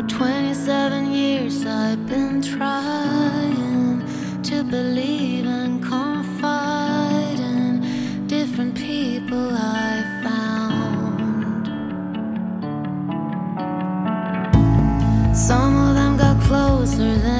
For 27 years I've been trying to believe and confide in different people I found. Some of them got closer than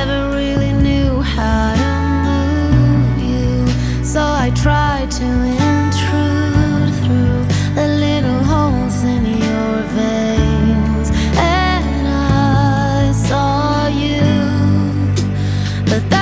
but